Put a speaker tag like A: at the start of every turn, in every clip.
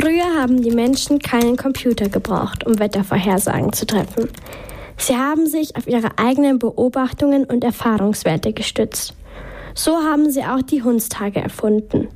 A: Früher haben die Menschen keinen Computer gebraucht, um Wettervorhersagen zu treffen. Sie haben sich auf ihre eigenen Beobachtungen und Erfahrungswerte gestützt. So haben sie auch die Hundstage erfunden.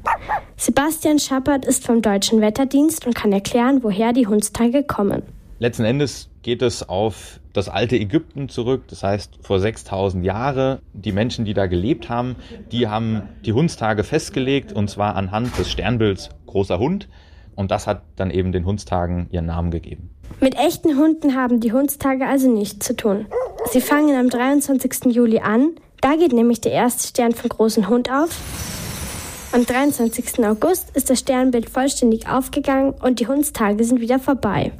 A: Sebastian Schappert ist vom Deutschen Wetterdienst und kann erklären, woher die Hundstage kommen.
B: Letzten Endes geht es auf das alte Ägypten zurück, das heißt vor 6000 Jahre. Die Menschen, die da gelebt haben, die haben die Hundstage festgelegt und zwar anhand des Sternbilds großer Hund. Und das hat dann eben den Hundstagen ihren Namen gegeben.
A: Mit echten Hunden haben die Hundstage also nichts zu tun. Sie fangen am 23. Juli an. Da geht nämlich der erste Stern vom großen Hund auf. Am 23. August ist das Sternbild vollständig aufgegangen und die Hundstage sind wieder vorbei.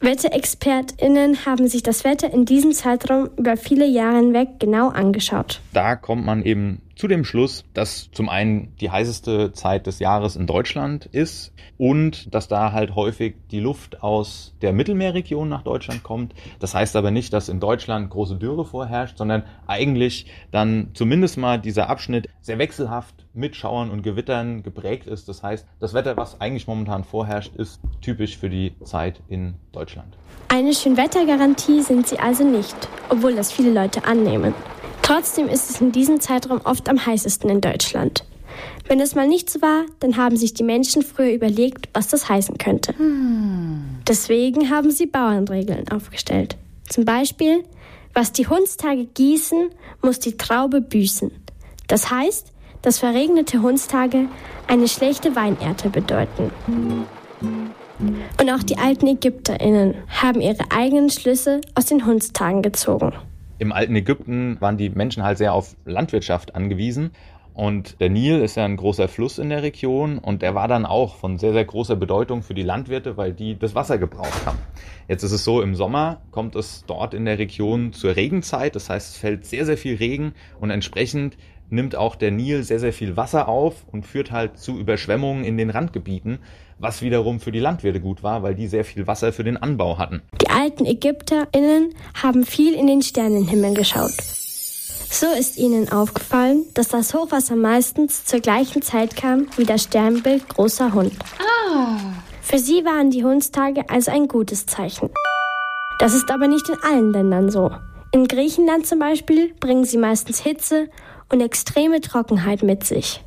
A: WetterexpertInnen haben sich das Wetter in diesem Zeitraum über viele Jahre hinweg genau angeschaut.
B: Da kommt man eben zu dem Schluss, dass zum einen die heißeste Zeit des Jahres in Deutschland ist und dass da halt häufig die Luft aus der Mittelmeerregion nach Deutschland kommt. Das heißt aber nicht, dass in Deutschland große Dürre vorherrscht, sondern eigentlich dann zumindest mal dieser Abschnitt sehr wechselhaft mit Schauern und Gewittern geprägt ist. Das heißt, das Wetter, was eigentlich momentan vorherrscht, ist typisch für die Zeit in Deutschland.
A: Eine Schönwettergarantie sind sie also nicht, obwohl das viele Leute annehmen. Trotzdem ist es in diesem Zeitraum oft am heißesten in Deutschland. Wenn es mal nicht so war, dann haben sich die Menschen früher überlegt, was das heißen könnte. Deswegen haben sie Bauernregeln aufgestellt. Zum Beispiel, was die Hundstage gießen, muss die Traube büßen. Das heißt, dass verregnete Hundstage eine schlechte Weinernte bedeuten. Und auch die alten ÄgypterInnen haben ihre eigenen Schlüsse aus den Hundstagen gezogen.
B: Im alten Ägypten waren die Menschen halt sehr auf Landwirtschaft angewiesen. Und der Nil ist ja ein großer Fluss in der Region und der war dann auch von sehr, sehr großer Bedeutung für die Landwirte, weil die das Wasser gebraucht haben. Jetzt ist es so, im Sommer kommt es dort in der Region zur Regenzeit, das heißt, es fällt sehr, sehr viel Regen und entsprechend nimmt auch der Nil sehr, sehr viel Wasser auf und führt halt zu Überschwemmungen in den Randgebieten, was wiederum für die Landwirte gut war, weil die sehr viel Wasser für den Anbau hatten.
A: Die alten ÄgypterInnen haben viel in den Sternenhimmel geschaut. So ist ihnen aufgefallen, dass das Hochwasser meistens zur gleichen Zeit kam wie das Sternbild großer Hund. Ah. Für sie waren die Hundstage also ein gutes Zeichen. Das ist aber nicht in allen Ländern so. In Griechenland zum Beispiel bringen sie meistens Hitze und extreme Trockenheit mit sich.